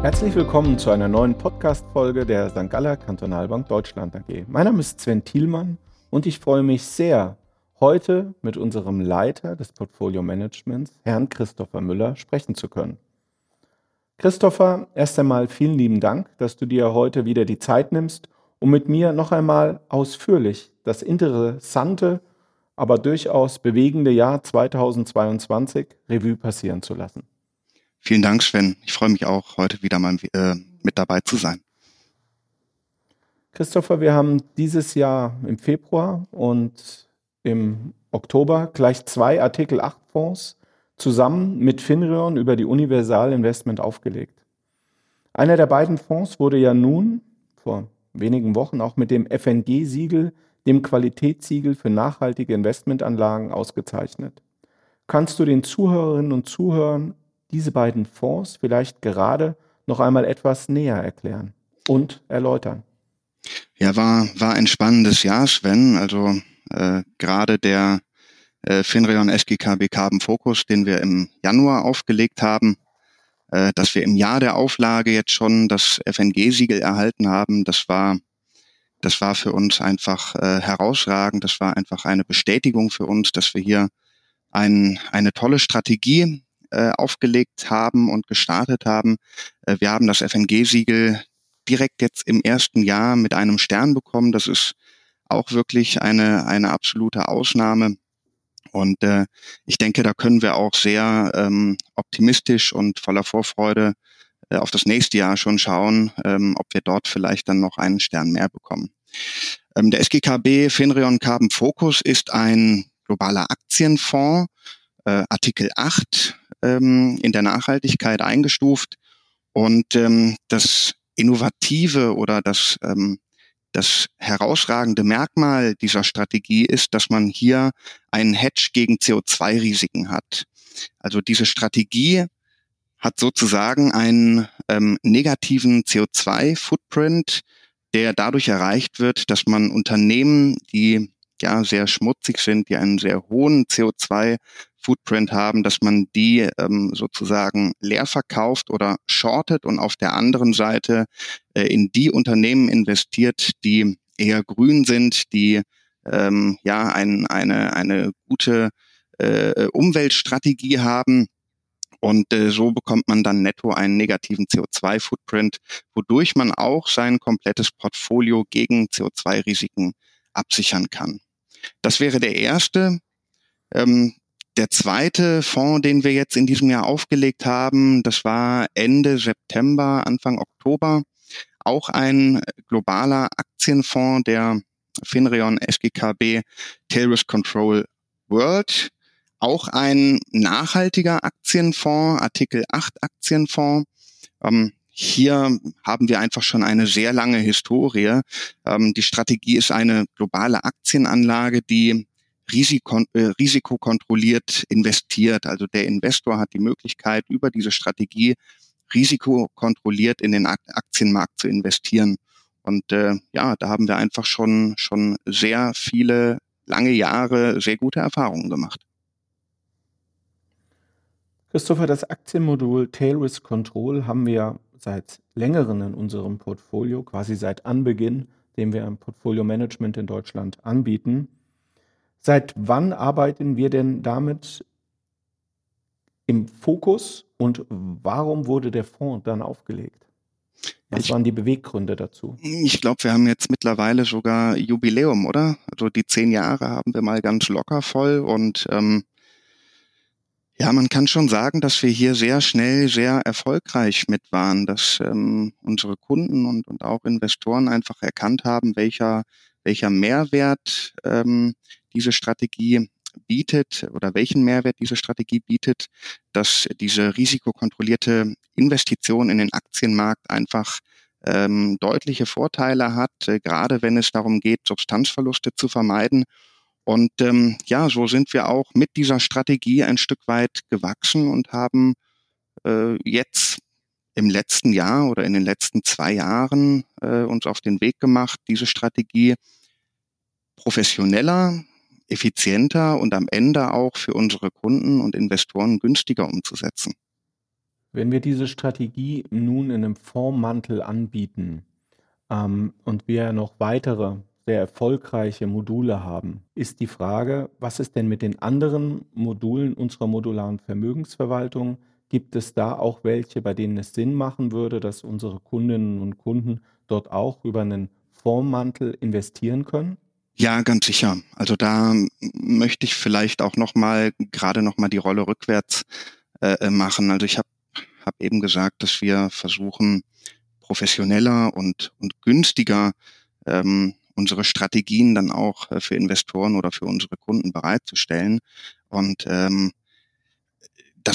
Herzlich willkommen zu einer neuen Podcast-Folge der St. Galler Kantonalbank Deutschland AG. Mein Name ist Sven Thielmann und ich freue mich sehr, heute mit unserem Leiter des Portfolio Managements, Herrn Christopher Müller, sprechen zu können. Christopher, erst einmal vielen lieben Dank, dass du dir heute wieder die Zeit nimmst, um mit mir noch einmal ausführlich das interessante, aber durchaus bewegende Jahr 2022 Revue passieren zu lassen. Vielen Dank, Sven. Ich freue mich auch, heute wieder mal äh, mit dabei zu sein. Christopher, wir haben dieses Jahr im Februar und im Oktober gleich zwei Artikel 8 Fonds zusammen mit Finrion über die Universal Investment aufgelegt. Einer der beiden Fonds wurde ja nun vor wenigen Wochen auch mit dem FNG-Siegel, dem Qualitätssiegel für nachhaltige Investmentanlagen, ausgezeichnet. Kannst du den Zuhörerinnen und Zuhörern diese beiden Fonds vielleicht gerade noch einmal etwas näher erklären und erläutern? Ja, war, war ein spannendes Jahr, Sven. Also äh, gerade der äh, Finreon SGKB Carbon Focus, den wir im Januar aufgelegt haben, äh, dass wir im Jahr der Auflage jetzt schon das FNG-Siegel erhalten haben, das war das war für uns einfach äh, herausragend. Das war einfach eine Bestätigung für uns, dass wir hier ein, eine tolle Strategie äh, aufgelegt haben und gestartet haben. Äh, wir haben das FNG-Siegel direkt jetzt im ersten Jahr mit einem Stern bekommen. Das ist auch wirklich eine, eine absolute Ausnahme. Und äh, ich denke, da können wir auch sehr ähm, optimistisch und voller Vorfreude äh, auf das nächste Jahr schon schauen, ähm, ob wir dort vielleicht dann noch einen Stern mehr bekommen. Ähm, der SGKB Finreon Carbon Focus ist ein globaler Aktienfonds, äh, Artikel 8 ähm, in der Nachhaltigkeit eingestuft. Und ähm, das Innovative oder das, ähm, das herausragende Merkmal dieser Strategie ist, dass man hier einen Hedge gegen CO2-Risiken hat. Also diese Strategie hat sozusagen einen ähm, negativen CO2-Footprint, der dadurch erreicht wird, dass man Unternehmen, die ja sehr schmutzig sind, die einen sehr hohen CO2-Footprint haben, dass man die ähm, sozusagen leer verkauft oder shortet und auf der anderen Seite äh, in die Unternehmen investiert, die eher grün sind, die ähm, ja ein, eine, eine gute äh, Umweltstrategie haben. Und äh, so bekommt man dann netto einen negativen CO2-Footprint, wodurch man auch sein komplettes Portfolio gegen CO2-Risiken absichern kann. Das wäre der erste. Ähm, der zweite Fonds, den wir jetzt in diesem Jahr aufgelegt haben, das war Ende September, Anfang Oktober. Auch ein globaler Aktienfonds der Finreon SGKB Tail Risk Control World. Auch ein nachhaltiger Aktienfonds, Artikel 8 Aktienfonds. Ähm, hier haben wir einfach schon eine sehr lange Historie. Ähm, die Strategie ist eine globale Aktienanlage, die Risiko, äh, risikokontrolliert investiert. Also der Investor hat die Möglichkeit, über diese Strategie risikokontrolliert in den Aktienmarkt zu investieren. Und äh, ja, da haben wir einfach schon, schon sehr viele lange Jahre sehr gute Erfahrungen gemacht. Christopher, das Aktienmodul Tail Risk Control haben wir seit längerem in unserem Portfolio, quasi seit Anbeginn, den wir im Portfolio Management in Deutschland anbieten. Seit wann arbeiten wir denn damit im Fokus und warum wurde der Fonds dann aufgelegt? Was ich, waren die Beweggründe dazu? Ich glaube, wir haben jetzt mittlerweile sogar Jubiläum, oder? Also die zehn Jahre haben wir mal ganz locker voll und ähm, ja, man kann schon sagen, dass wir hier sehr schnell sehr erfolgreich mit waren, dass ähm, unsere Kunden und, und auch Investoren einfach erkannt haben, welcher, welcher Mehrwert ähm, diese Strategie bietet oder welchen Mehrwert diese Strategie bietet, dass diese risikokontrollierte Investition in den Aktienmarkt einfach ähm, deutliche Vorteile hat, äh, gerade wenn es darum geht, Substanzverluste zu vermeiden. Und ähm, ja, so sind wir auch mit dieser Strategie ein Stück weit gewachsen und haben äh, jetzt im letzten Jahr oder in den letzten zwei Jahren äh, uns auf den Weg gemacht, diese Strategie professioneller, effizienter und am Ende auch für unsere Kunden und Investoren günstiger umzusetzen. Wenn wir diese Strategie nun in einem Fondsmantel anbieten ähm, und wir noch weitere sehr erfolgreiche Module haben, ist die Frage, was ist denn mit den anderen Modulen unserer modularen Vermögensverwaltung? Gibt es da auch welche, bei denen es Sinn machen würde, dass unsere Kundinnen und Kunden dort auch über einen Fondsmantel investieren können? Ja, ganz sicher. Also da möchte ich vielleicht auch noch mal gerade noch mal die Rolle rückwärts äh, äh machen. Also ich habe hab eben gesagt, dass wir versuchen professioneller und und günstiger ähm, unsere Strategien dann auch äh, für Investoren oder für unsere Kunden bereitzustellen. Und ähm,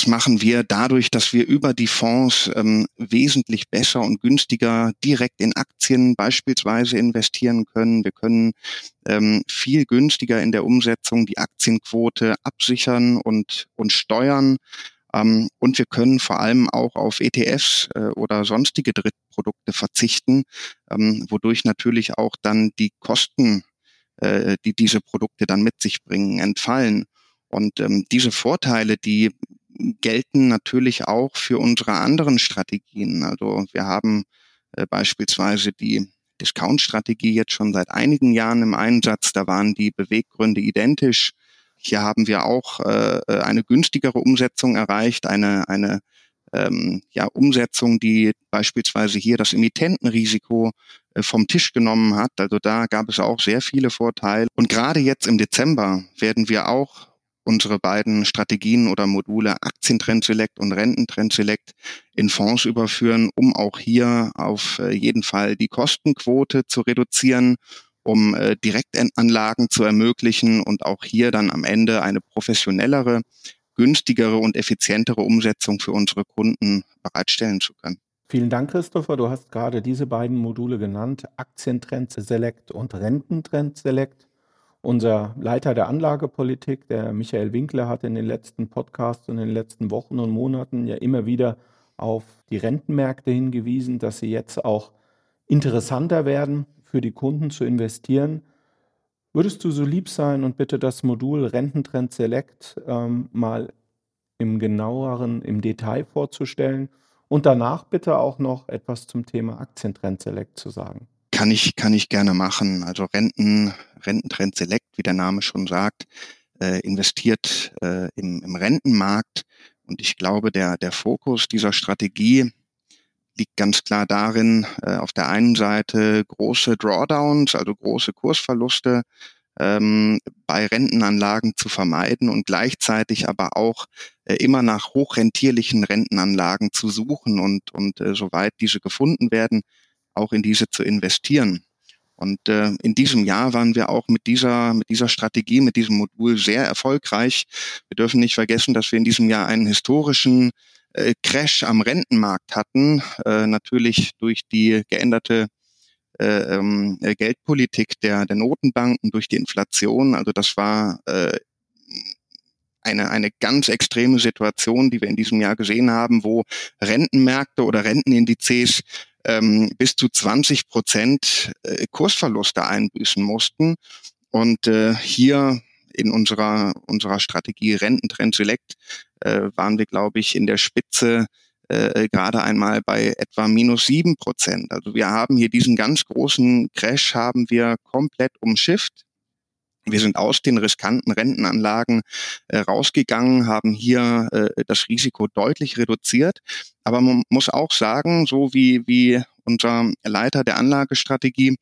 das machen wir dadurch, dass wir über die Fonds ähm, wesentlich besser und günstiger direkt in Aktien beispielsweise investieren können. Wir können ähm, viel günstiger in der Umsetzung die Aktienquote absichern und, und steuern. Ähm, und wir können vor allem auch auf ETFs äh, oder sonstige Drittprodukte verzichten, ähm, wodurch natürlich auch dann die Kosten, äh, die diese Produkte dann mit sich bringen, entfallen. Und ähm, diese Vorteile, die gelten natürlich auch für unsere anderen Strategien. Also wir haben äh, beispielsweise die Discount-Strategie jetzt schon seit einigen Jahren im Einsatz. Da waren die Beweggründe identisch. Hier haben wir auch äh, eine günstigere Umsetzung erreicht, eine, eine ähm, ja, Umsetzung, die beispielsweise hier das Emittentenrisiko äh, vom Tisch genommen hat. Also da gab es auch sehr viele Vorteile. Und gerade jetzt im Dezember werden wir auch unsere beiden Strategien oder Module Aktientrend Select und Rententrend Select in Fonds überführen, um auch hier auf äh, jeden Fall die Kostenquote zu reduzieren, um äh, Direktanlagen zu ermöglichen und auch hier dann am Ende eine professionellere, günstigere und effizientere Umsetzung für unsere Kunden bereitstellen zu können. Vielen Dank, Christopher. Du hast gerade diese beiden Module genannt, Aktientrend Select und Rententrend Select. Unser Leiter der Anlagepolitik, der Michael Winkler, hat in den letzten Podcasts und in den letzten Wochen und Monaten ja immer wieder auf die Rentenmärkte hingewiesen, dass sie jetzt auch interessanter werden, für die Kunden zu investieren. Würdest du so lieb sein und bitte das Modul Rententrend Select ähm, mal im genaueren, im Detail vorzustellen und danach bitte auch noch etwas zum Thema Aktientrend Select zu sagen? Kann ich, kann ich gerne machen. Also Renten, Rententrend Select, wie der Name schon sagt, äh, investiert äh, im, im Rentenmarkt. Und ich glaube, der, der Fokus dieser Strategie liegt ganz klar darin, äh, auf der einen Seite große Drawdowns, also große Kursverluste ähm, bei Rentenanlagen zu vermeiden und gleichzeitig aber auch äh, immer nach hochrentierlichen Rentenanlagen zu suchen und, und äh, soweit diese gefunden werden, auch in diese zu investieren. Und äh, in diesem Jahr waren wir auch mit dieser, mit dieser Strategie, mit diesem Modul sehr erfolgreich. Wir dürfen nicht vergessen, dass wir in diesem Jahr einen historischen äh, Crash am Rentenmarkt hatten, äh, natürlich durch die geänderte äh, ähm, Geldpolitik der, der Notenbanken, durch die Inflation. Also das war äh, eine, eine ganz extreme Situation, die wir in diesem Jahr gesehen haben, wo Rentenmärkte oder Rentenindizes ähm, bis zu 20 Prozent äh, Kursverluste einbüßen mussten. Und äh, hier in unserer, unserer Strategie Rententrend Select äh, waren wir, glaube ich, in der Spitze äh, gerade einmal bei etwa minus sieben Prozent. Also wir haben hier diesen ganz großen Crash haben wir komplett umschifft. Wir sind aus den riskanten Rentenanlagen äh, rausgegangen, haben hier äh, das Risiko deutlich reduziert. Aber man muss auch sagen, so wie, wie unser Leiter der Anlagestrategie,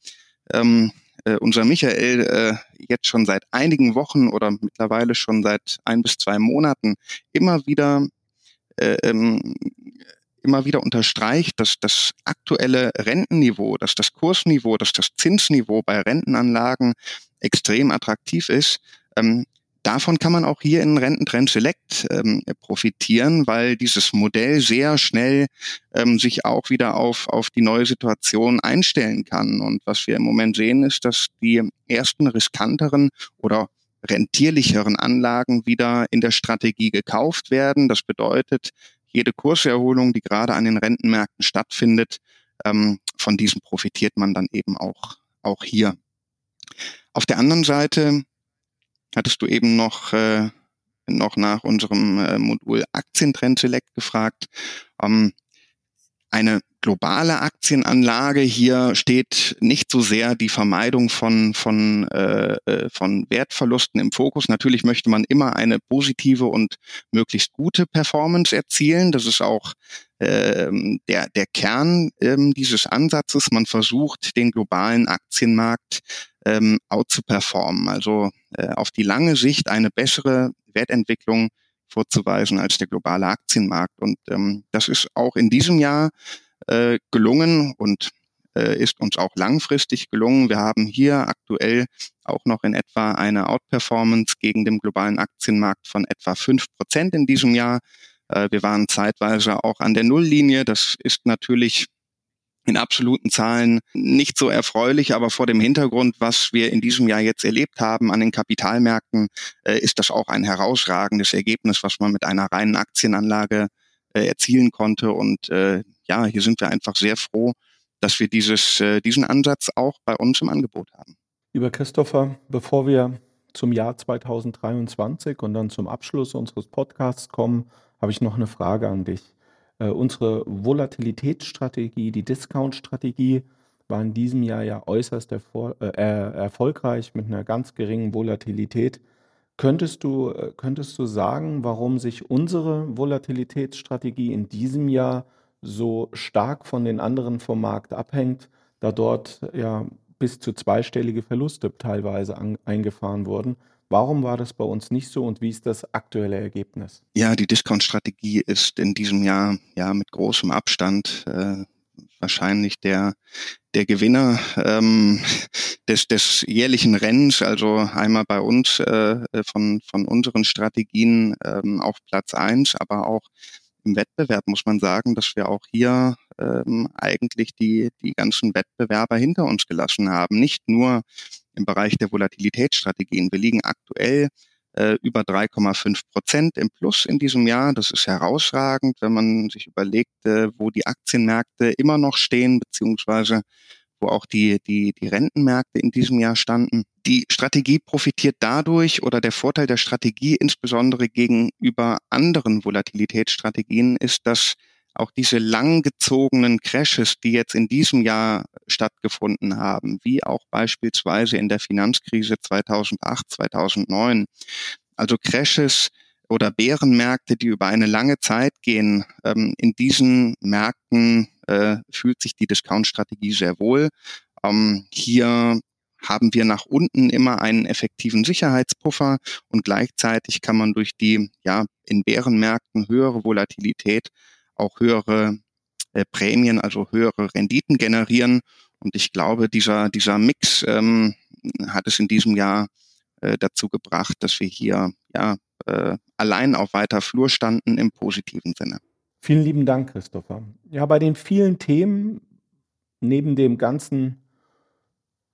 ähm, äh, unser Michael, äh, jetzt schon seit einigen Wochen oder mittlerweile schon seit ein bis zwei Monaten immer wieder äh, ähm, immer wieder unterstreicht, dass das aktuelle Rentenniveau, dass das Kursniveau, dass das Zinsniveau bei Rentenanlagen extrem attraktiv ist. Ähm, davon kann man auch hier in Rententrend Select ähm, profitieren, weil dieses Modell sehr schnell ähm, sich auch wieder auf, auf die neue Situation einstellen kann. Und was wir im Moment sehen, ist, dass die ersten riskanteren oder rentierlicheren Anlagen wieder in der Strategie gekauft werden. Das bedeutet, jede Kurserholung, die gerade an den Rentenmärkten stattfindet, ähm, von diesem profitiert man dann eben auch, auch hier. Auf der anderen Seite hattest du eben noch äh, noch nach unserem äh, Modul Aktientrend Select gefragt. Ähm, eine globale Aktienanlage. Hier steht nicht so sehr die Vermeidung von, von, äh, äh, von Wertverlusten im Fokus. Natürlich möchte man immer eine positive und möglichst gute Performance erzielen. Das ist auch ähm, der, der Kern ähm, dieses Ansatzes. Man versucht, den globalen Aktienmarkt ähm, out zu performen, also äh, auf die lange Sicht eine bessere Wertentwicklung vorzuweisen als der globale Aktienmarkt. Und ähm, das ist auch in diesem Jahr äh, gelungen und äh, ist uns auch langfristig gelungen. Wir haben hier aktuell auch noch in etwa eine Outperformance gegen den globalen Aktienmarkt von etwa fünf Prozent in diesem Jahr. Äh, wir waren zeitweise auch an der Nulllinie. Das ist natürlich in absoluten Zahlen nicht so erfreulich, aber vor dem Hintergrund, was wir in diesem Jahr jetzt erlebt haben an den Kapitalmärkten, äh, ist das auch ein herausragendes Ergebnis, was man mit einer reinen Aktienanlage äh, erzielen konnte. Und äh, ja, hier sind wir einfach sehr froh, dass wir dieses, äh, diesen Ansatz auch bei uns im Angebot haben. Lieber Christopher, bevor wir zum Jahr 2023 und dann zum Abschluss unseres Podcasts kommen, habe ich noch eine Frage an dich. Äh, unsere Volatilitätsstrategie, die Discount-Strategie, war in diesem Jahr ja äußerst erfol äh, erfolgreich mit einer ganz geringen Volatilität. Könntest du, äh, könntest du sagen, warum sich unsere Volatilitätsstrategie in diesem Jahr so stark von den anderen vom Markt abhängt, da dort ja bis zu zweistellige Verluste teilweise an, eingefahren wurden? Warum war das bei uns nicht so und wie ist das aktuelle Ergebnis? Ja, die Discount-Strategie ist in diesem Jahr ja mit großem Abstand äh, wahrscheinlich der der Gewinner ähm, des, des jährlichen Rennens, also einmal bei uns äh, von, von unseren Strategien ähm, auf Platz eins, aber auch im Wettbewerb muss man sagen, dass wir auch hier ähm, eigentlich die, die ganzen Wettbewerber hinter uns gelassen haben. Nicht nur im Bereich der Volatilitätsstrategien. Wir liegen aktuell äh, über 3,5 Prozent im Plus in diesem Jahr. Das ist herausragend, wenn man sich überlegt, äh, wo die Aktienmärkte immer noch stehen, beziehungsweise wo auch die, die, die Rentenmärkte in diesem Jahr standen. Die Strategie profitiert dadurch oder der Vorteil der Strategie insbesondere gegenüber anderen Volatilitätsstrategien ist, dass auch diese langgezogenen Crashes, die jetzt in diesem Jahr stattgefunden haben, wie auch beispielsweise in der Finanzkrise 2008, 2009, also Crashes oder Bärenmärkte, die über eine lange Zeit gehen, ähm, in diesen Märkten äh, fühlt sich die Discount-Strategie sehr wohl. Ähm, hier haben wir nach unten immer einen effektiven Sicherheitspuffer und gleichzeitig kann man durch die ja in Bärenmärkten höhere Volatilität auch höhere äh, Prämien, also höhere Renditen generieren. Und ich glaube, dieser, dieser Mix ähm, hat es in diesem Jahr äh, dazu gebracht, dass wir hier ja äh, allein auf weiter Flur standen im positiven Sinne. Vielen lieben Dank, Christopher. Ja, bei den vielen Themen, neben dem ganzen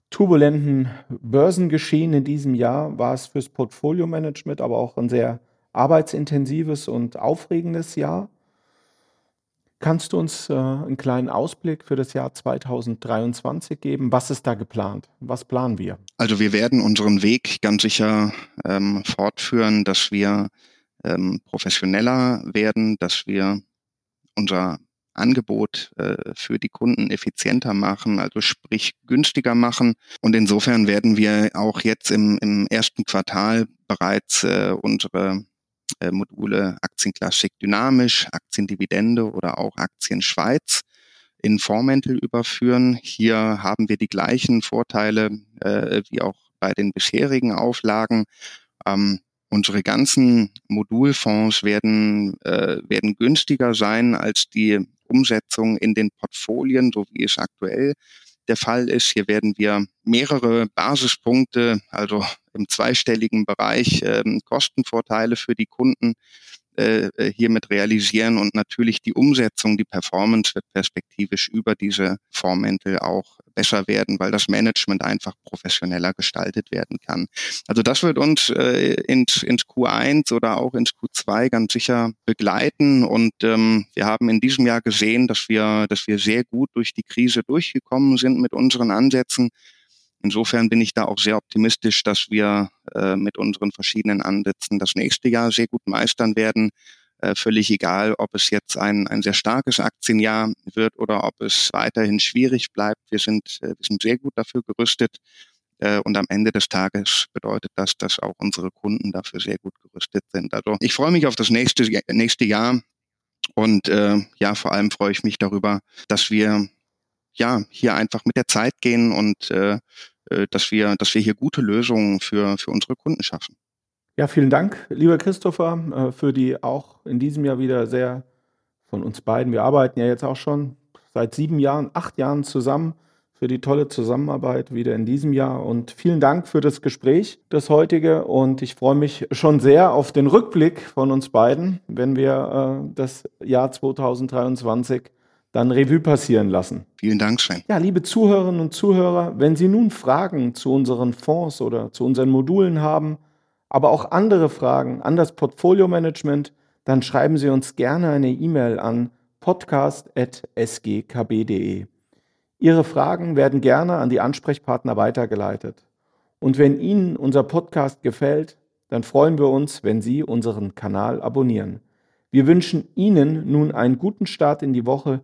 turbulenten Börsengeschehen in diesem Jahr, war es fürs Portfolio-Management aber auch ein sehr arbeitsintensives und aufregendes Jahr. Kannst du uns äh, einen kleinen Ausblick für das Jahr 2023 geben? Was ist da geplant? Was planen wir? Also wir werden unseren Weg ganz sicher ähm, fortführen, dass wir ähm, professioneller werden, dass wir unser Angebot äh, für die Kunden effizienter machen, also sprich günstiger machen. Und insofern werden wir auch jetzt im, im ersten Quartal bereits äh, unsere äh, Module Aktienklassik dynamisch, Aktiendividende oder auch Aktien Schweiz in Vormäntel überführen. Hier haben wir die gleichen Vorteile äh, wie auch bei den bisherigen Auflagen. Ähm, unsere ganzen Modulfonds werden, äh, werden günstiger sein als die Umsetzung in den Portfolien, so wie es aktuell der Fall ist. Hier werden wir mehrere Basispunkte, also im zweistelligen Bereich ähm, Kostenvorteile für die Kunden äh, äh, hiermit realisieren und natürlich die Umsetzung, die Performance wird perspektivisch über diese Fondsmäntel auch besser werden, weil das Management einfach professioneller gestaltet werden kann. Also das wird uns äh, ins, ins Q1 oder auch ins Q2 ganz sicher begleiten und ähm, wir haben in diesem Jahr gesehen, dass wir, dass wir sehr gut durch die Krise durchgekommen sind mit unseren Ansätzen. Insofern bin ich da auch sehr optimistisch, dass wir äh, mit unseren verschiedenen Ansätzen das nächste Jahr sehr gut meistern werden. Äh, völlig egal, ob es jetzt ein, ein sehr starkes Aktienjahr wird oder ob es weiterhin schwierig bleibt. Wir sind, äh, wir sind sehr gut dafür gerüstet. Äh, und am Ende des Tages bedeutet das, dass auch unsere Kunden dafür sehr gut gerüstet sind. Also ich freue mich auf das nächste, nächste Jahr. Und äh, ja, vor allem freue ich mich darüber, dass wir ja hier einfach mit der Zeit gehen und äh, äh, dass wir, dass wir hier gute Lösungen für, für unsere Kunden schaffen. Ja, vielen Dank, lieber Christopher, äh, für die auch in diesem Jahr wieder sehr von uns beiden. Wir arbeiten ja jetzt auch schon seit sieben Jahren, acht Jahren zusammen für die tolle Zusammenarbeit wieder in diesem Jahr und vielen Dank für das Gespräch, das heutige. Und ich freue mich schon sehr auf den Rückblick von uns beiden, wenn wir äh, das Jahr 2023 dann Revue passieren lassen. Vielen Dank, Sven. Ja, liebe Zuhörerinnen und Zuhörer, wenn Sie nun Fragen zu unseren Fonds oder zu unseren Modulen haben, aber auch andere Fragen an das Portfolio-Management, dann schreiben Sie uns gerne eine E-Mail an podcast.sgkb.de. Ihre Fragen werden gerne an die Ansprechpartner weitergeleitet. Und wenn Ihnen unser Podcast gefällt, dann freuen wir uns, wenn Sie unseren Kanal abonnieren. Wir wünschen Ihnen nun einen guten Start in die Woche.